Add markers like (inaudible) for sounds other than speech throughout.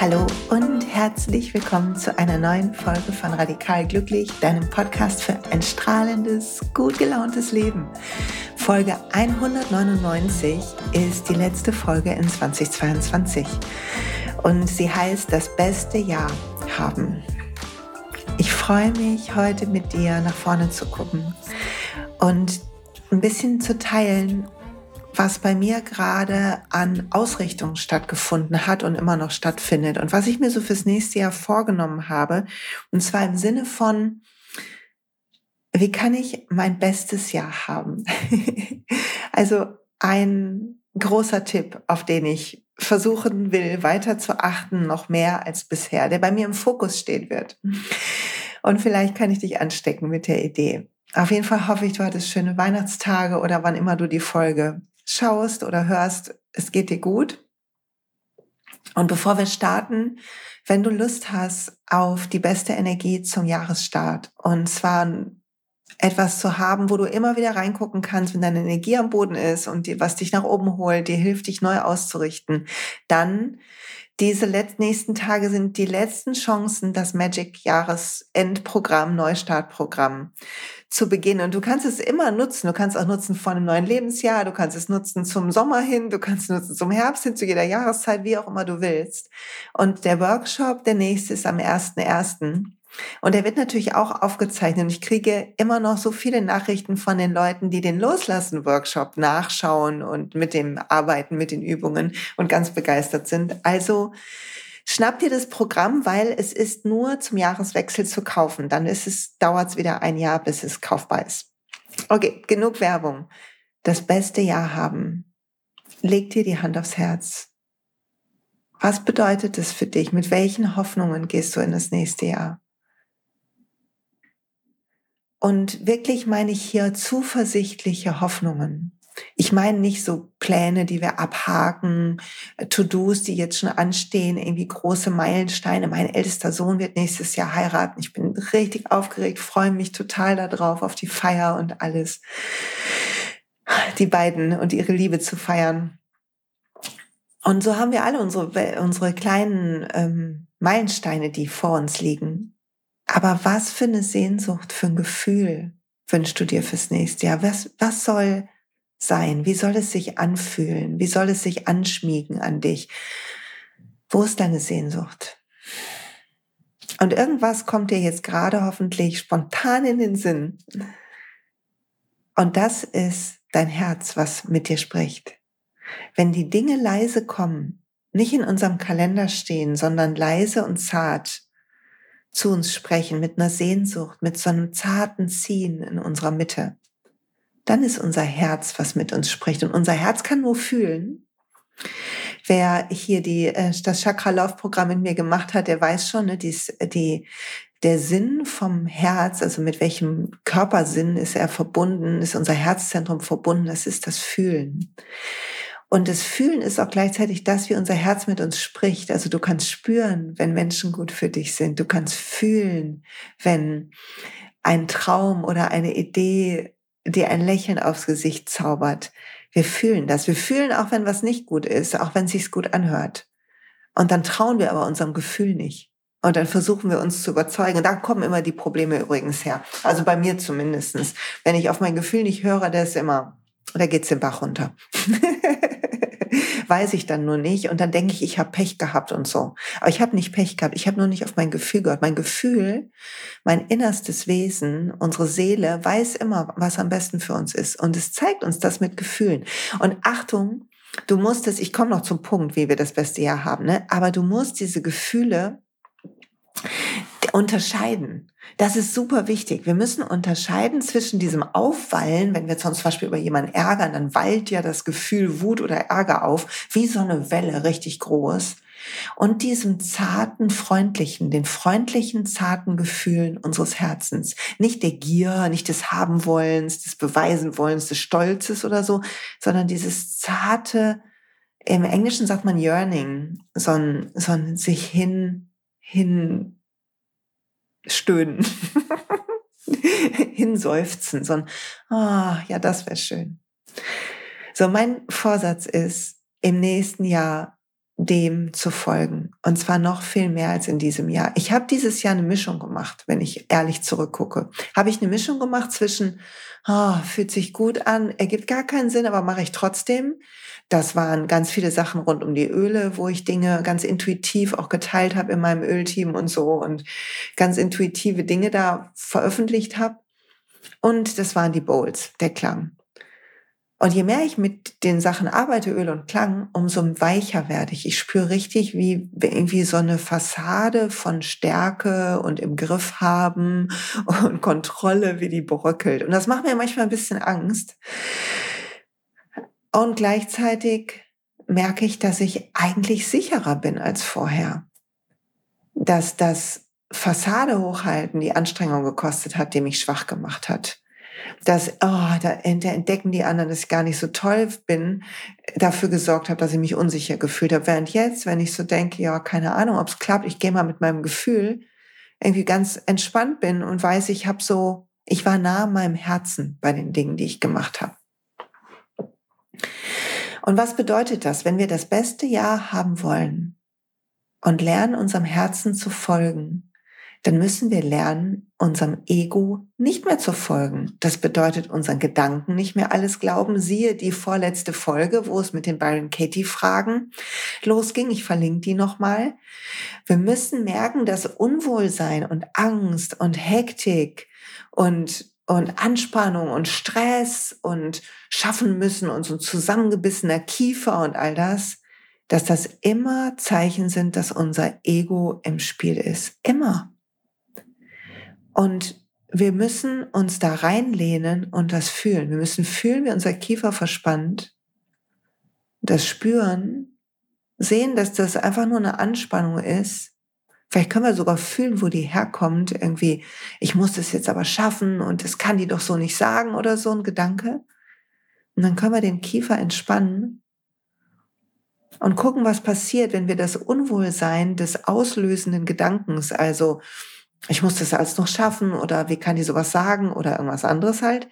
Hallo und herzlich willkommen zu einer neuen Folge von Radikal Glücklich, deinem Podcast für ein strahlendes, gut gelauntes Leben. Folge 199 ist die letzte Folge in 2022 und sie heißt Das beste Jahr haben. Freue mich, heute mit dir nach vorne zu gucken und ein bisschen zu teilen, was bei mir gerade an Ausrichtung stattgefunden hat und immer noch stattfindet und was ich mir so fürs nächste Jahr vorgenommen habe. Und zwar im Sinne von, wie kann ich mein bestes Jahr haben? (laughs) also ein großer Tipp, auf den ich versuchen will, weiter zu achten, noch mehr als bisher, der bei mir im Fokus stehen wird. Und vielleicht kann ich dich anstecken mit der Idee. Auf jeden Fall hoffe ich, du hattest schöne Weihnachtstage oder wann immer du die Folge schaust oder hörst, es geht dir gut. Und bevor wir starten, wenn du Lust hast auf die beste Energie zum Jahresstart und zwar etwas zu haben, wo du immer wieder reingucken kannst, wenn deine Energie am Boden ist und die, was dich nach oben holt, dir hilft, dich neu auszurichten, dann diese nächsten Tage sind die letzten Chancen, das Magic Jahresendprogramm, Neustartprogramm zu beginnen. Und du kannst es immer nutzen. Du kannst auch nutzen vor einem neuen Lebensjahr. Du kannst es nutzen zum Sommer hin. Du kannst es nutzen zum Herbst hin, zu jeder Jahreszeit, wie auch immer du willst. Und der Workshop, der nächste ist am 1.1. Und er wird natürlich auch aufgezeichnet. Ich kriege immer noch so viele Nachrichten von den Leuten, die den Loslassen-Workshop nachschauen und mit dem Arbeiten, mit den Übungen und ganz begeistert sind. Also schnapp dir das Programm, weil es ist nur zum Jahreswechsel zu kaufen. Dann ist es, dauert es wieder ein Jahr, bis es kaufbar ist. Okay, genug Werbung. Das beste Jahr haben. Leg dir die Hand aufs Herz. Was bedeutet es für dich? Mit welchen Hoffnungen gehst du in das nächste Jahr? Und wirklich meine ich hier zuversichtliche Hoffnungen. Ich meine nicht so Pläne, die wir abhaken, To-Dos, die jetzt schon anstehen, irgendwie große Meilensteine. Mein ältester Sohn wird nächstes Jahr heiraten. Ich bin richtig aufgeregt, freue mich total darauf, auf die Feier und alles. Die beiden und ihre Liebe zu feiern. Und so haben wir alle unsere, unsere kleinen ähm, Meilensteine, die vor uns liegen. Aber was für eine Sehnsucht, für ein Gefühl wünschst du dir fürs nächste Jahr? Was, was soll sein? Wie soll es sich anfühlen? Wie soll es sich anschmiegen an dich? Wo ist deine Sehnsucht? Und irgendwas kommt dir jetzt gerade hoffentlich spontan in den Sinn. Und das ist dein Herz, was mit dir spricht. Wenn die Dinge leise kommen, nicht in unserem Kalender stehen, sondern leise und zart, zu uns sprechen mit einer Sehnsucht, mit so einem zarten Ziehen in unserer Mitte, dann ist unser Herz, was mit uns spricht. Und unser Herz kann nur fühlen. Wer hier die, äh, das Chakra-Laufprogramm in mir gemacht hat, der weiß schon, ne, dies, die, der Sinn vom Herz, also mit welchem Körpersinn ist er verbunden, ist unser Herzzentrum verbunden, das ist das Fühlen. Und das Fühlen ist auch gleichzeitig das, wie unser Herz mit uns spricht. Also du kannst spüren, wenn Menschen gut für dich sind. Du kannst fühlen, wenn ein Traum oder eine Idee dir ein Lächeln aufs Gesicht zaubert. Wir fühlen das. Wir fühlen auch, wenn was nicht gut ist, auch wenn es sich gut anhört. Und dann trauen wir aber unserem Gefühl nicht. Und dann versuchen wir uns zu überzeugen. Da kommen immer die Probleme übrigens her. Also bei mir zumindestens. Wenn ich auf mein Gefühl nicht höre, der ist immer, da geht's den Bach runter. (laughs) weiß ich dann nur nicht und dann denke ich, ich habe Pech gehabt und so. Aber ich habe nicht Pech gehabt, ich habe nur nicht auf mein Gefühl gehört. Mein Gefühl, mein innerstes Wesen, unsere Seele weiß immer, was am besten für uns ist und es zeigt uns das mit Gefühlen. Und Achtung, du musst es, ich komme noch zum Punkt, wie wir das beste Jahr haben, ne? aber du musst diese Gefühle unterscheiden. Das ist super wichtig. Wir müssen unterscheiden zwischen diesem Aufwallen, wenn wir zum Beispiel über jemanden ärgern, dann wallt ja das Gefühl Wut oder Ärger auf, wie so eine Welle, richtig groß. Und diesem zarten, freundlichen, den freundlichen, zarten Gefühlen unseres Herzens. Nicht der Gier, nicht des Habenwollens, des Beweisenwollens, des Stolzes oder so, sondern dieses zarte, im Englischen sagt man yearning, so ein, so ein sich hin, hin stöhnen. (laughs) hinseufzen, sondern, ah, oh, ja, das wäre schön. So, mein Vorsatz ist, im nächsten Jahr dem zu folgen. Und zwar noch viel mehr als in diesem Jahr. Ich habe dieses Jahr eine Mischung gemacht, wenn ich ehrlich zurückgucke. Habe ich eine Mischung gemacht zwischen, oh, fühlt sich gut an, ergibt gar keinen Sinn, aber mache ich trotzdem. Das waren ganz viele Sachen rund um die Öle, wo ich Dinge ganz intuitiv auch geteilt habe in meinem Ölteam und so und ganz intuitive Dinge da veröffentlicht habe. Und das waren die Bowls, der Klang. Und je mehr ich mit den Sachen arbeite, Öl und Klang, umso weicher werde ich. Ich spüre richtig, wie irgendwie so eine Fassade von Stärke und im Griff haben (laughs) und Kontrolle, wie die bröckelt. Und das macht mir manchmal ein bisschen Angst. Und gleichzeitig merke ich, dass ich eigentlich sicherer bin als vorher. Dass das Fassade hochhalten die Anstrengung gekostet hat, die mich schwach gemacht hat dass, oh, da entdecken die anderen, dass ich gar nicht so toll bin, dafür gesorgt habe, dass ich mich unsicher gefühlt habe. Während jetzt, wenn ich so denke, ja, keine Ahnung, ob es klappt, ich gehe mal mit meinem Gefühl, irgendwie ganz entspannt bin und weiß, ich habe so, ich war nah meinem Herzen bei den Dingen, die ich gemacht habe. Und was bedeutet das, wenn wir das beste Jahr haben wollen und lernen, unserem Herzen zu folgen, dann müssen wir lernen, unserem Ego nicht mehr zu folgen. Das bedeutet, unseren Gedanken nicht mehr alles glauben. Siehe die vorletzte Folge, wo es mit den Byron Katie Fragen losging. Ich verlinke die nochmal. Wir müssen merken, dass Unwohlsein und Angst und Hektik und und Anspannung und Stress und schaffen müssen und so ein zusammengebissener Kiefer und all das, dass das immer Zeichen sind, dass unser Ego im Spiel ist. Immer. Und wir müssen uns da reinlehnen und das fühlen. Wir müssen fühlen, wie unser Kiefer verspannt, das spüren, sehen, dass das einfach nur eine Anspannung ist. Vielleicht können wir sogar fühlen, wo die herkommt. Irgendwie, ich muss das jetzt aber schaffen und das kann die doch so nicht sagen oder so ein Gedanke. Und dann können wir den Kiefer entspannen und gucken, was passiert, wenn wir das Unwohlsein des auslösenden Gedankens, also ich muss das alles noch schaffen oder wie kann die sowas sagen oder irgendwas anderes halt.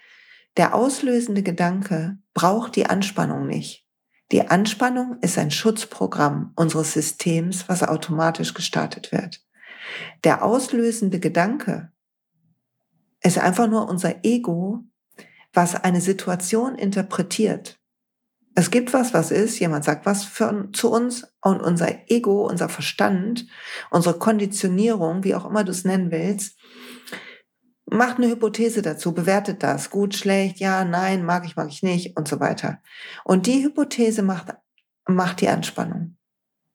Der auslösende Gedanke braucht die Anspannung nicht. Die Anspannung ist ein Schutzprogramm unseres Systems, was automatisch gestartet wird. Der auslösende Gedanke ist einfach nur unser Ego, was eine Situation interpretiert es gibt was, was ist, jemand sagt was für, zu uns und unser Ego, unser Verstand, unsere Konditionierung, wie auch immer du es nennen willst, macht eine Hypothese dazu, bewertet das, gut, schlecht, ja, nein, mag ich, mag ich nicht und so weiter. Und die Hypothese macht, macht die Anspannung.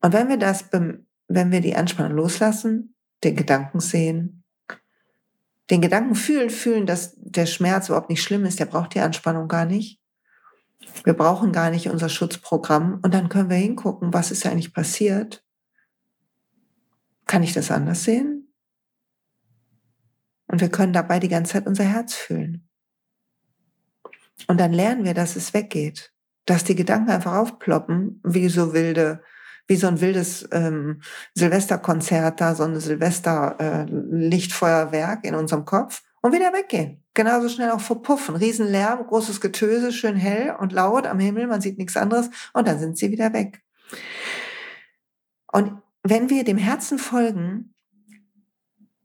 Und wenn wir das, wenn wir die Anspannung loslassen, den Gedanken sehen, den Gedanken fühlen, fühlen, dass der Schmerz überhaupt nicht schlimm ist, der braucht die Anspannung gar nicht, wir brauchen gar nicht unser Schutzprogramm und dann können wir hingucken, was ist eigentlich passiert. Kann ich das anders sehen? Und wir können dabei die ganze Zeit unser Herz fühlen. Und dann lernen wir, dass es weggeht, dass die Gedanken einfach aufploppen, wie so wilde, wie so ein wildes ähm, Silvesterkonzert da, so ein Silvester-Lichtfeuerwerk äh, in unserem Kopf und wieder weggehen. Genauso schnell auch verpuffen. Riesenlärm, großes Getöse, schön hell und laut am Himmel, man sieht nichts anderes und dann sind sie wieder weg. Und wenn wir dem Herzen folgen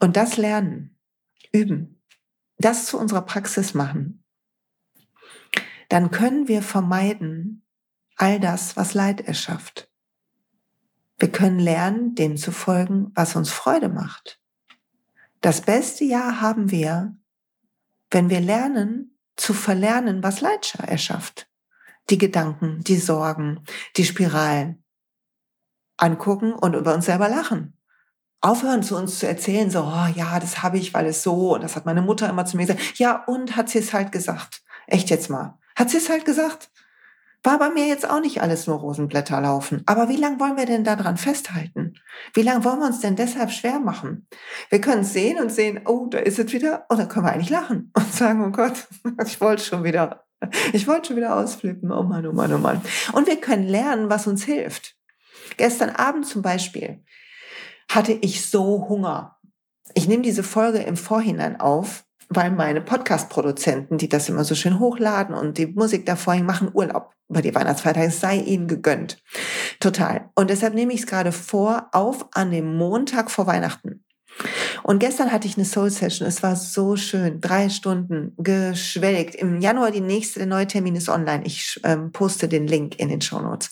und das lernen, üben, das zu unserer Praxis machen, dann können wir vermeiden all das, was Leid erschafft. Wir können lernen, dem zu folgen, was uns Freude macht. Das beste Jahr haben wir, wenn wir lernen zu verlernen, was Leid erschafft. Die Gedanken, die Sorgen, die Spiralen. Angucken und über uns selber lachen. Aufhören zu uns zu erzählen, so, oh ja, das habe ich, weil es so, und das hat meine Mutter immer zu mir gesagt. Ja, und hat sie es halt gesagt. Echt jetzt mal. Hat sie es halt gesagt? War bei mir jetzt auch nicht alles nur Rosenblätter laufen. Aber wie lange wollen wir denn daran festhalten? Wie lange wollen wir uns denn deshalb schwer machen? Wir können sehen und sehen, oh, da ist es wieder. Und dann können wir eigentlich lachen (laughs) und sagen, oh Gott, (laughs) ich wollte schon wieder, ich wollte schon wieder ausflippen. Oh Mann, oh Mann, oh Mann. Und wir können lernen, was uns hilft. Gestern Abend zum Beispiel hatte ich so Hunger. Ich nehme diese Folge im Vorhinein auf, weil meine Podcast-Produzenten, die das immer so schön hochladen und die Musik davor machen Urlaub über die Weihnachtsfeiertage. Es sei ihnen gegönnt. Total. Und deshalb nehme ich es gerade vor, auf an dem Montag vor Weihnachten. Und gestern hatte ich eine Soul Session. Es war so schön. Drei Stunden geschwelgt. Im Januar die nächste, der neue Termin ist online. Ich ähm, poste den Link in den Show Notes.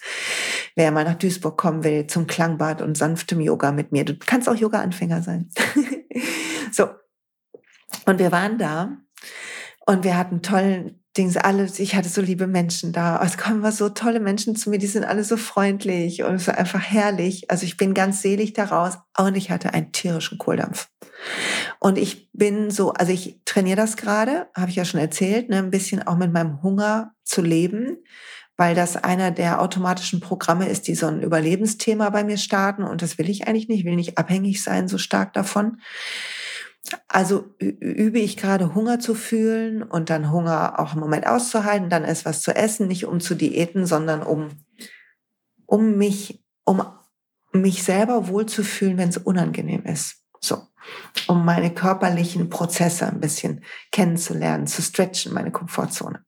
Wer mal nach Duisburg kommen will zum Klangbad und sanftem Yoga mit mir. Du kannst auch Yoga-Anfänger sein. (laughs) so. Und wir waren da und wir hatten tollen Dings, alle, ich hatte so liebe Menschen da. Es kommen so tolle Menschen zu mir, die sind alle so freundlich und war einfach herrlich. Also ich bin ganz selig daraus und ich hatte einen tierischen Kohldampf. Und ich bin so, also ich trainiere das gerade, habe ich ja schon erzählt, ne, ein bisschen auch mit meinem Hunger zu leben, weil das einer der automatischen Programme ist, die so ein Überlebensthema bei mir starten und das will ich eigentlich nicht, ich will nicht abhängig sein so stark davon. Also übe ich gerade Hunger zu fühlen und dann Hunger auch im Moment auszuhalten, dann ist was zu essen, nicht um zu diäten, sondern um, um mich, um mich selber wohlzufühlen, wenn es unangenehm ist. So, um meine körperlichen Prozesse ein bisschen kennenzulernen, zu stretchen, meine Komfortzone.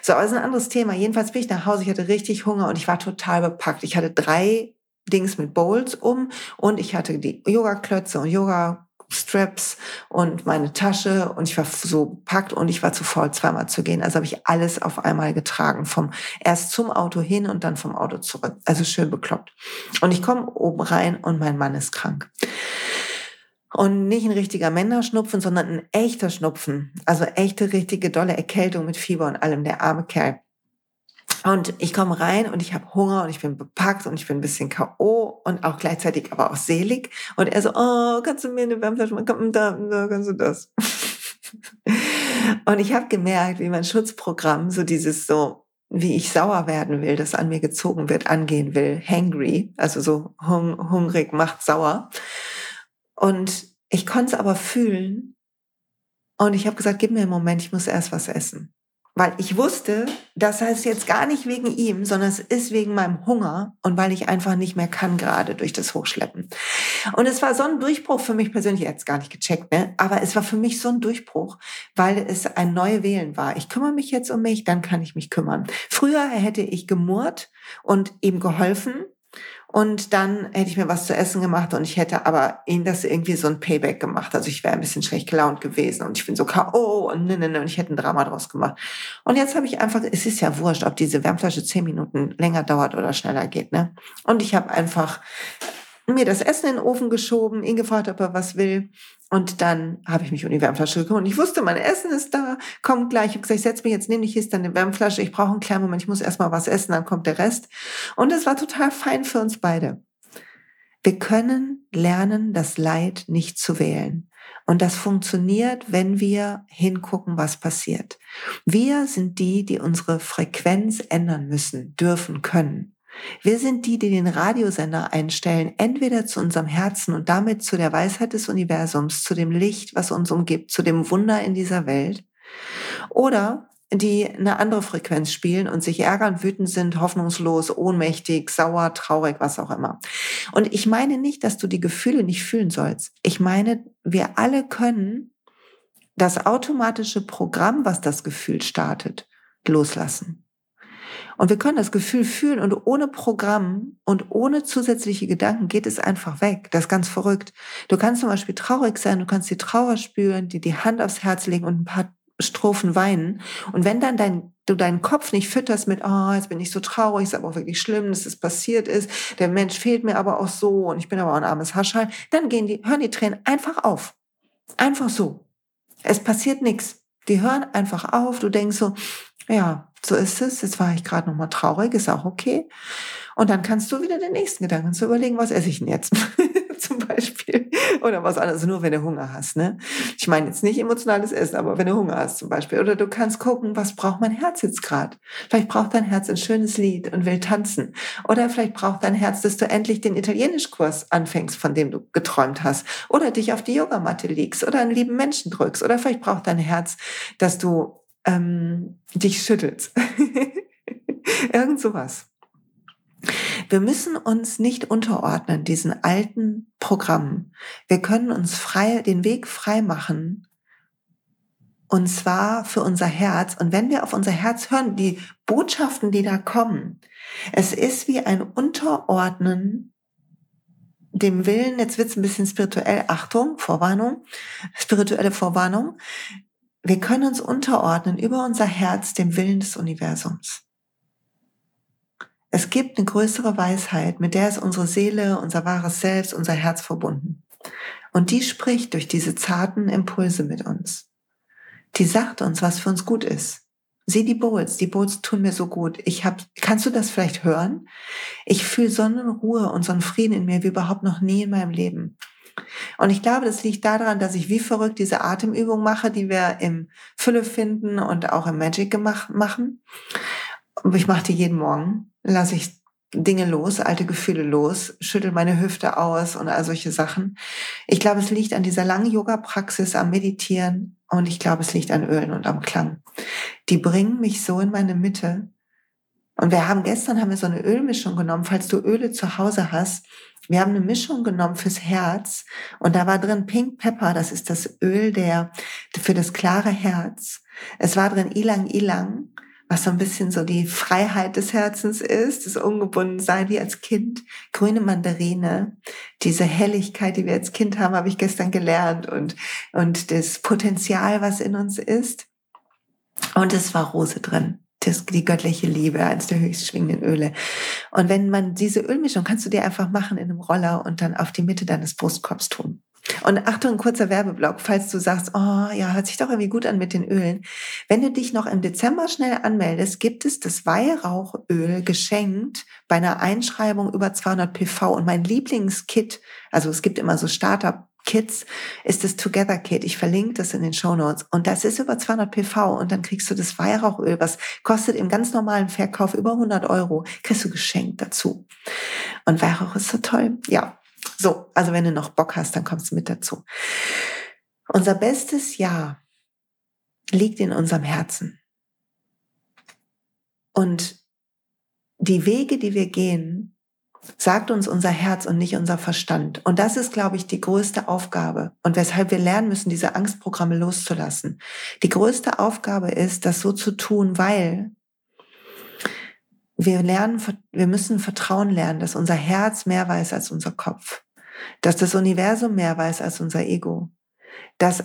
So, aber das ist ein anderes Thema. Jedenfalls bin ich nach Hause, ich hatte richtig Hunger und ich war total bepackt. Ich hatte drei Dings mit Bowls um und ich hatte die Yoga-Klötze und Yoga Straps und meine Tasche und ich war so packt und ich war zu faul, zweimal zu gehen. Also habe ich alles auf einmal getragen, vom erst zum Auto hin und dann vom Auto zurück. Also schön bekloppt. Und ich komme oben rein und mein Mann ist krank. Und nicht ein richtiger Männerschnupfen, sondern ein echter Schnupfen. Also echte, richtige, dolle Erkältung mit Fieber und allem, der arme Kerl. Und ich komme rein und ich habe Hunger und ich bin bepackt und ich bin ein bisschen K.O. und auch gleichzeitig aber auch selig. Und er so, oh, kannst du mir eine Wärmflasche machen? Da, da kannst du das. (laughs) und ich habe gemerkt, wie mein Schutzprogramm so dieses so, wie ich sauer werden will, das an mir gezogen wird, angehen will, hangry, also so hung hungrig macht sauer. Und ich konnte es aber fühlen. Und ich habe gesagt, gib mir einen Moment, ich muss erst was essen. Weil ich wusste, das heißt jetzt gar nicht wegen ihm, sondern es ist wegen meinem Hunger und weil ich einfach nicht mehr kann gerade durch das Hochschleppen. Und es war so ein Durchbruch für mich persönlich, jetzt gar nicht gecheckt, ne? aber es war für mich so ein Durchbruch, weil es ein neue Wählen war. Ich kümmere mich jetzt um mich, dann kann ich mich kümmern. Früher hätte ich gemurrt und ihm geholfen und dann hätte ich mir was zu essen gemacht und ich hätte aber ihnen das irgendwie so ein Payback gemacht. Also ich wäre ein bisschen schlecht gelaunt gewesen und ich bin so K.O. und ne, ne, ne, und ich hätte ein Drama draus gemacht. Und jetzt habe ich einfach, es ist ja wurscht, ob diese Wärmflasche zehn Minuten länger dauert oder schneller geht, ne? Und ich habe einfach mir das Essen in den Ofen geschoben, ihn gefragt, ob er was will. Und dann habe ich mich um die Wärmflasche gekümmert. Und ich wusste, mein Essen ist da, kommt gleich. Ich habe gesagt, ich setze mich jetzt neben dich, hier dann eine Wärmflasche. Ich brauche einen kleinen Moment, ich muss erstmal was essen, dann kommt der Rest. Und es war total fein für uns beide. Wir können lernen, das Leid nicht zu wählen. Und das funktioniert, wenn wir hingucken, was passiert. Wir sind die, die unsere Frequenz ändern müssen, dürfen, können. Wir sind die, die den Radiosender einstellen, entweder zu unserem Herzen und damit zu der Weisheit des Universums, zu dem Licht, was uns umgibt, zu dem Wunder in dieser Welt, oder die eine andere Frequenz spielen und sich ärgern, wütend sind, hoffnungslos, ohnmächtig, sauer, traurig, was auch immer. Und ich meine nicht, dass du die Gefühle nicht fühlen sollst. Ich meine, wir alle können das automatische Programm, was das Gefühl startet, loslassen. Und wir können das Gefühl fühlen und ohne Programm und ohne zusätzliche Gedanken geht es einfach weg. Das ist ganz verrückt. Du kannst zum Beispiel traurig sein, du kannst die Trauer spüren, dir die Hand aufs Herz legen und ein paar Strophen weinen. Und wenn dann dein, du deinen Kopf nicht fütterst mit, oh, jetzt bin ich so traurig, ist aber auch wirklich schlimm, dass das passiert ist, der Mensch fehlt mir aber auch so und ich bin aber auch ein armes Haschall, dann gehen die, hören die Tränen einfach auf. Einfach so. Es passiert nichts. Die hören einfach auf. Du denkst so, ja, so ist es. Jetzt war ich gerade noch mal traurig, ist auch okay. Und dann kannst du wieder den nächsten Gedanken zu überlegen, was esse ich denn jetzt? (laughs) Zum Beispiel. Oder was anderes, nur wenn du Hunger hast. Ne? Ich meine jetzt nicht emotionales Essen, aber wenn du Hunger hast zum Beispiel. Oder du kannst gucken, was braucht mein Herz jetzt gerade? Vielleicht braucht dein Herz ein schönes Lied und will tanzen. Oder vielleicht braucht dein Herz, dass du endlich den Italienischkurs anfängst, von dem du geträumt hast. Oder dich auf die Yogamatte legst oder einen lieben Menschen drückst. Oder vielleicht braucht dein Herz, dass du ähm, dich schüttelt. (laughs) Irgend sowas. Wir müssen uns nicht unterordnen diesen alten Programmen. Wir können uns frei, den Weg frei machen Und zwar für unser Herz. Und wenn wir auf unser Herz hören, die Botschaften, die da kommen, es ist wie ein Unterordnen dem Willen, jetzt wird's ein bisschen spirituell, Achtung, Vorwarnung, spirituelle Vorwarnung. Wir können uns unterordnen über unser Herz dem Willen des Universums. Es gibt eine größere Weisheit, mit der ist unsere Seele, unser wahres Selbst, unser Herz verbunden. Und die spricht durch diese zarten Impulse mit uns. Die sagt uns, was für uns gut ist. Sieh die Bowls, die Bowls tun mir so gut. Ich hab, kannst du das vielleicht hören? Ich fühle Sonnenruhe und so einen Frieden in mir wie überhaupt noch nie in meinem Leben. Und ich glaube, das liegt daran, dass ich wie verrückt diese Atemübung mache, die wir im Fülle finden und auch im Magic gemacht, machen. Ich mache die jeden Morgen. Lasse ich Dinge los, alte Gefühle los, schüttel meine Hüfte aus und all solche Sachen. Ich glaube, es liegt an dieser langen Yoga-Praxis, am Meditieren und ich glaube, es liegt an Ölen und am Klang. Die bringen mich so in meine Mitte. Und wir haben gestern haben wir so eine Ölmischung genommen, falls du Öle zu Hause hast. Wir haben eine Mischung genommen fürs Herz und da war drin Pink Pepper, das ist das Öl der für das klare Herz. Es war drin Ilang Ilang was so ein bisschen so die Freiheit des Herzens ist, das Ungebundensein wie als Kind. Grüne Mandarine, diese Helligkeit, die wir als Kind haben, habe ich gestern gelernt und, und das Potenzial, was in uns ist. Und es war Rose drin. Das, die göttliche Liebe, eines der höchst schwingenden Öle. Und wenn man diese Ölmischung kannst du dir einfach machen in einem Roller und dann auf die Mitte deines Brustkorbs tun. Und Achtung, kurzer Werbeblock, falls du sagst, oh ja, hört sich doch irgendwie gut an mit den Ölen. Wenn du dich noch im Dezember schnell anmeldest, gibt es das Weihrauchöl geschenkt bei einer Einschreibung über 200 PV. Und mein Lieblingskit, also es gibt immer so Startup Kits ist das Together Kit. Ich verlinke das in den Show Notes. Und das ist über 200 PV. Und dann kriegst du das Weihrauchöl, was kostet im ganz normalen Verkauf über 100 Euro, kriegst du geschenkt dazu. Und Weihrauch ist so toll. Ja, so, also wenn du noch Bock hast, dann kommst du mit dazu. Unser bestes Jahr liegt in unserem Herzen. Und die Wege, die wir gehen, sagt uns unser Herz und nicht unser Verstand. Und das ist, glaube ich, die größte Aufgabe und weshalb wir lernen müssen, diese Angstprogramme loszulassen. Die größte Aufgabe ist, das so zu tun, weil wir lernen, wir müssen Vertrauen lernen, dass unser Herz mehr weiß als unser Kopf, dass das Universum mehr weiß als unser Ego, dass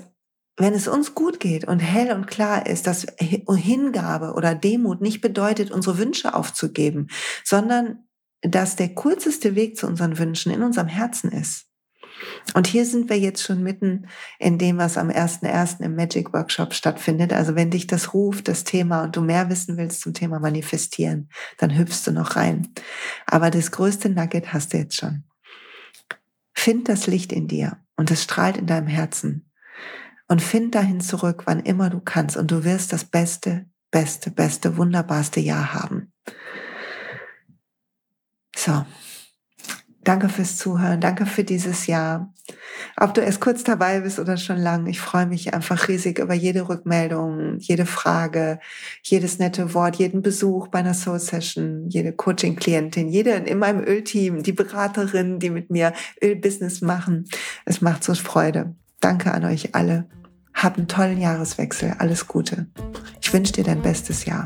wenn es uns gut geht und hell und klar ist, dass Hingabe oder Demut nicht bedeutet, unsere Wünsche aufzugeben, sondern dass der kürzeste Weg zu unseren Wünschen in unserem Herzen ist. Und hier sind wir jetzt schon mitten in dem, was am 1.1. im Magic Workshop stattfindet. Also wenn dich das ruft, das Thema, und du mehr wissen willst zum Thema Manifestieren, dann hüpfst du noch rein. Aber das größte Nugget hast du jetzt schon. Find das Licht in dir und es strahlt in deinem Herzen. Und find dahin zurück, wann immer du kannst. Und du wirst das beste, beste, beste, wunderbarste Jahr haben. So, Danke fürs Zuhören. Danke für dieses Jahr. Ob du erst kurz dabei bist oder schon lang, ich freue mich einfach riesig über jede Rückmeldung, jede Frage, jedes nette Wort, jeden Besuch bei einer Soul Session, jede Coaching-Klientin, jede in meinem Ölteam, die Beraterin, die mit mir Ölbusiness machen. Es macht so Freude. Danke an euch alle. Habt einen tollen Jahreswechsel. Alles Gute. Ich wünsche dir dein bestes Jahr.